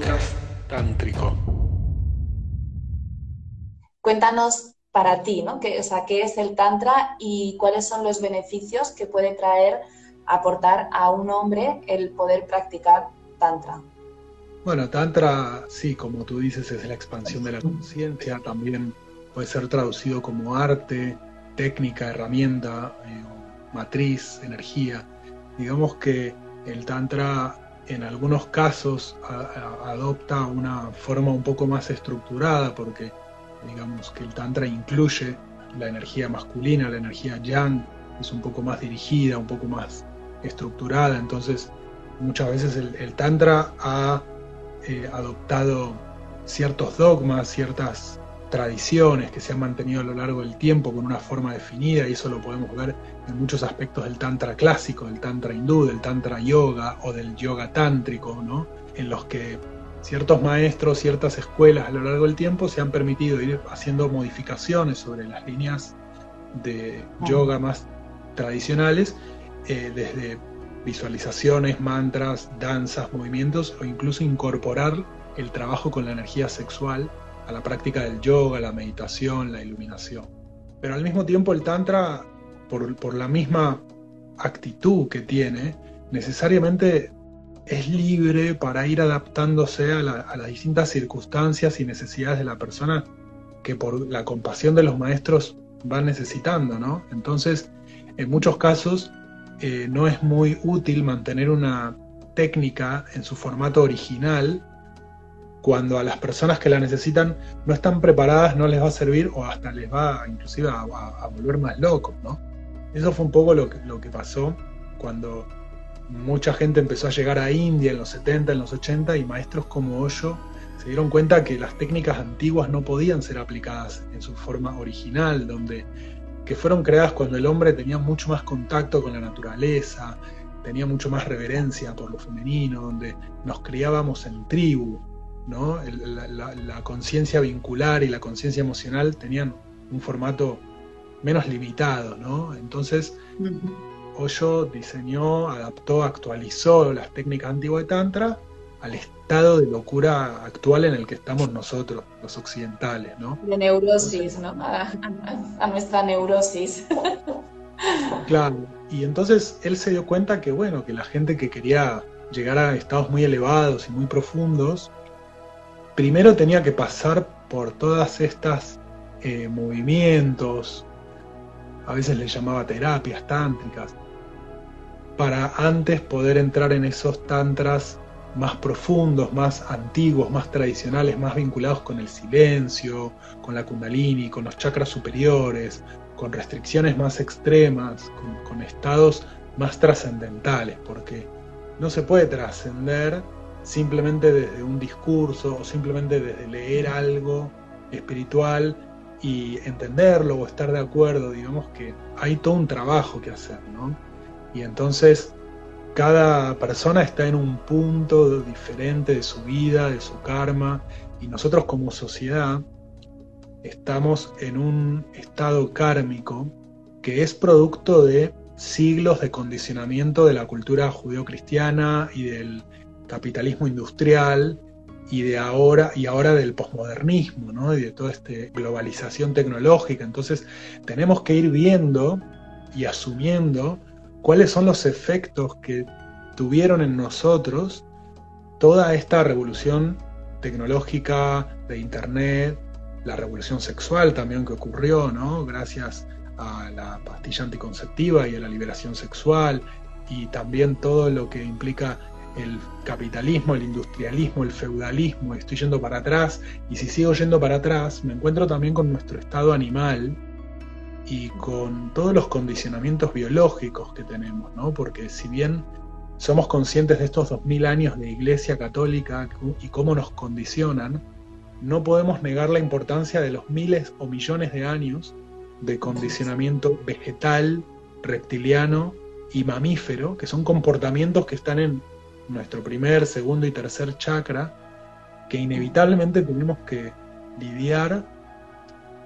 podcast tántrico. Cuéntanos para ti, ¿no? ¿Qué, o sea, ¿Qué es el Tantra y cuáles son los beneficios que puede traer, aportar a un hombre el poder practicar Tantra? Bueno, Tantra, sí, como tú dices, es la expansión de la conciencia, también puede ser traducido como arte, técnica, herramienta, eh, matriz, energía. Digamos que el Tantra en algunos casos adopta una forma un poco más estructurada porque digamos que el Tantra incluye la energía masculina, la energía yang, es un poco más dirigida, un poco más estructurada, entonces muchas veces el, Tantra ha eh, adoptado ciertos dogmas, ciertas tradiciones que se han mantenido a lo largo del tiempo con una forma definida, y eso lo podemos ver en muchos aspectos del Tantra clásico, del Tantra hindú, del Tantra yoga o del yoga tántrico, ¿no? en los que ciertos maestros, ciertas escuelas a lo largo del tiempo se han permitido ir haciendo modificaciones sobre las líneas de yoga más tradicionales, eh, desde visualizaciones, mantras, danzas, movimientos o incluso incorporar el trabajo con la energía sexual a la práctica del yoga, la meditación, la iluminación. Pero al mismo tiempo el Tantra, por, por la misma actitud que tiene, necesariamente es libre para ir adaptándose a, las distintas circunstancias y necesidades de la persona que por la compasión de los maestros va necesitando, ¿no? Entonces, en muchos casos eh, no es muy útil mantener una técnica en su formato original cuando a las personas que la necesitan no están preparadas, no les va a servir o hasta les va inclusive a, volver más locos, ¿no? Eso fue un poco lo que, lo que pasó cuando mucha gente empezó a llegar a India en los 70, en los 80 y maestros como Hoyo se dieron cuenta que las técnicas antiguas no podían ser aplicadas en su forma original, donde que fueron creadas cuando el hombre tenía mucho más contacto con la naturaleza, tenía mucho más reverencia por lo femenino, donde nos criábamos en tribu, ¿no? la, conciencia vincular y la conciencia emocional tenían un formato menos limitado, ¿no? Entonces, Hoyo diseñó, adaptó, actualizó las técnicas antiguas de Tantra al estado de locura actual en el que estamos nosotros, los occidentales, ¿no? De neurosis, ¿no? A, nuestra neurosis. Claro, y entonces él se dio cuenta que, bueno, que la gente que quería llegar a estados muy elevados y muy profundos, primero tenía que pasar por todas estas eh, movimientos, a veces le llamaba terapias tántricas, para antes poder entrar en esos tantras más profundos, más antiguos, más tradicionales, más vinculados con el silencio, con la kundalini, con los chakras superiores, con restricciones más extremas, con, estados más trascendentales, porque no se puede trascender simplemente desde un discurso o simplemente desde leer algo espiritual y entenderlo o estar de acuerdo, digamos que hay todo un trabajo que hacer, ¿no? Y entonces cada persona está en un punto diferente de su vida, de su karma, y nosotros como sociedad estamos en un estado kármico que es producto de siglos de condicionamiento de la cultura judeocristiana y del capitalismo industrial y de ahora y ahora del posmodernismo, ¿no? Y de toda esta globalización tecnológica. Entonces, tenemos que ir viendo y asumiendo cuáles son los efectos que tuvieron en nosotros toda esta revolución tecnológica de Internet, la revolución sexual también que ocurrió, ¿no? Gracias a la pastilla anticonceptiva y a la liberación sexual, y también todo lo que implica el capitalismo, el industrialismo, el feudalismo, estoy yendo para atrás, y si sigo yendo para atrás, me encuentro también con nuestro estado animal, y con todos los condicionamientos biológicos que tenemos, ¿no? Porque si bien somos conscientes de estos 2000 años de Iglesia Católica y cómo nos condicionan, no podemos negar la importancia de los miles o millones de años de condicionamiento vegetal, reptiliano y mamífero, que son comportamientos que están en nuestro primer, segundo y tercer chakra, que inevitablemente tenemos que lidiar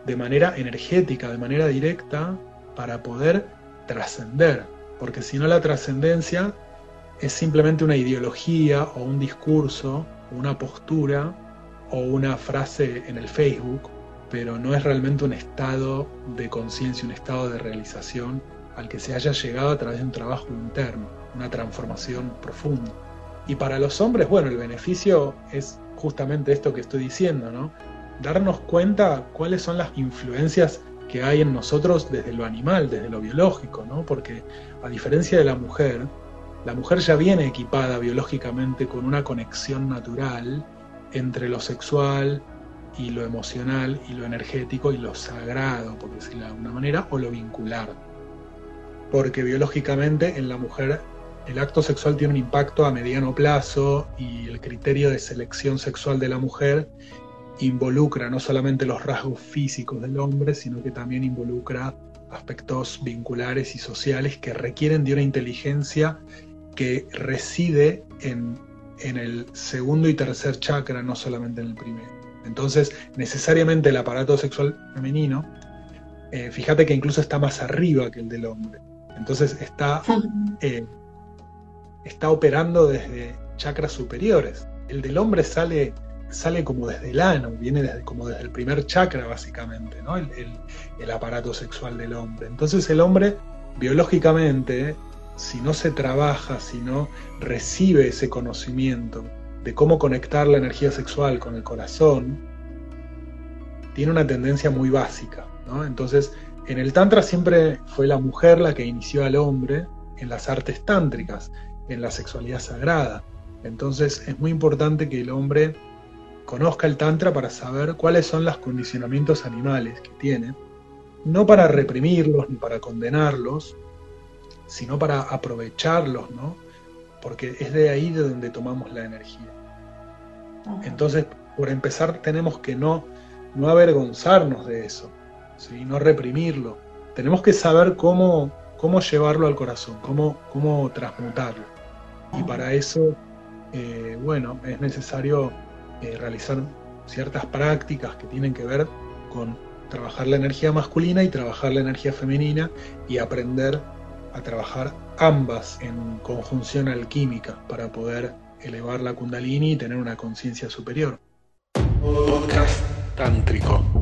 de manera energética, de manera directa, para poder trascender. Porque si no la trascendencia es simplemente una ideología o un discurso una postura o una frase en el Facebook, pero no es realmente un estado de conciencia, un estado de realización al que se haya llegado a través de un trabajo interno, una transformación profunda. Y para los hombres, bueno, el beneficio es justamente esto que estoy diciendo, ¿no? Darnos cuenta cuáles son las influencias que hay en nosotros desde lo animal, desde lo biológico, ¿no? Porque a diferencia de la mujer, la mujer ya viene equipada biológicamente con una conexión natural entre lo sexual y lo emocional y lo energético y lo sagrado, por decirlo de alguna manera, o lo vincular. Porque biológicamente en la mujer el acto sexual tiene un impacto a mediano plazo y el criterio de selección sexual de la mujer involucra no solamente los rasgos físicos del hombre, sino que también involucra aspectos vinculares y sociales que requieren de una inteligencia que reside en, el segundo y tercer chakra, no solamente en el primero. Entonces, necesariamente el aparato sexual femenino, eh, fíjate que incluso está más arriba que el del hombre. Entonces está, eh, está operando desde chakras superiores. El del hombre sale, sale como desde el ano, viene desde, como desde el primer chakra básicamente, ¿no? el, el aparato sexual del hombre. Entonces el hombre biológicamente si no se trabaja, si no recibe ese conocimiento de cómo conectar la energía sexual con el corazón, tiene una tendencia muy básica. Entonces, en el Tantra siempre fue la mujer la que inició al hombre en las artes tántricas, en la sexualidad sagrada. Entonces, es muy importante que el hombre conozca el Tantra para saber cuáles son los condicionamientos animales que tiene, no para reprimirlos ni para condenarlos, sino para aprovecharlos, ¿no? Porque es de ahí de donde tomamos la energía. Entonces, por empezar, tenemos que no, no avergonzarnos de eso, ¿sí? no reprimirlo. Tenemos que saber cómo, cómo llevarlo al corazón, cómo, cómo transmutarlo. Y para eso, eh, bueno, es necesario eh, realizar ciertas prácticas que tienen que ver con trabajar la energía masculina y trabajar la energía femenina y aprender a trabajar ambas en conjunción alquímica para poder elevar la kundalini y tener una conciencia superior. Podcast tántrico.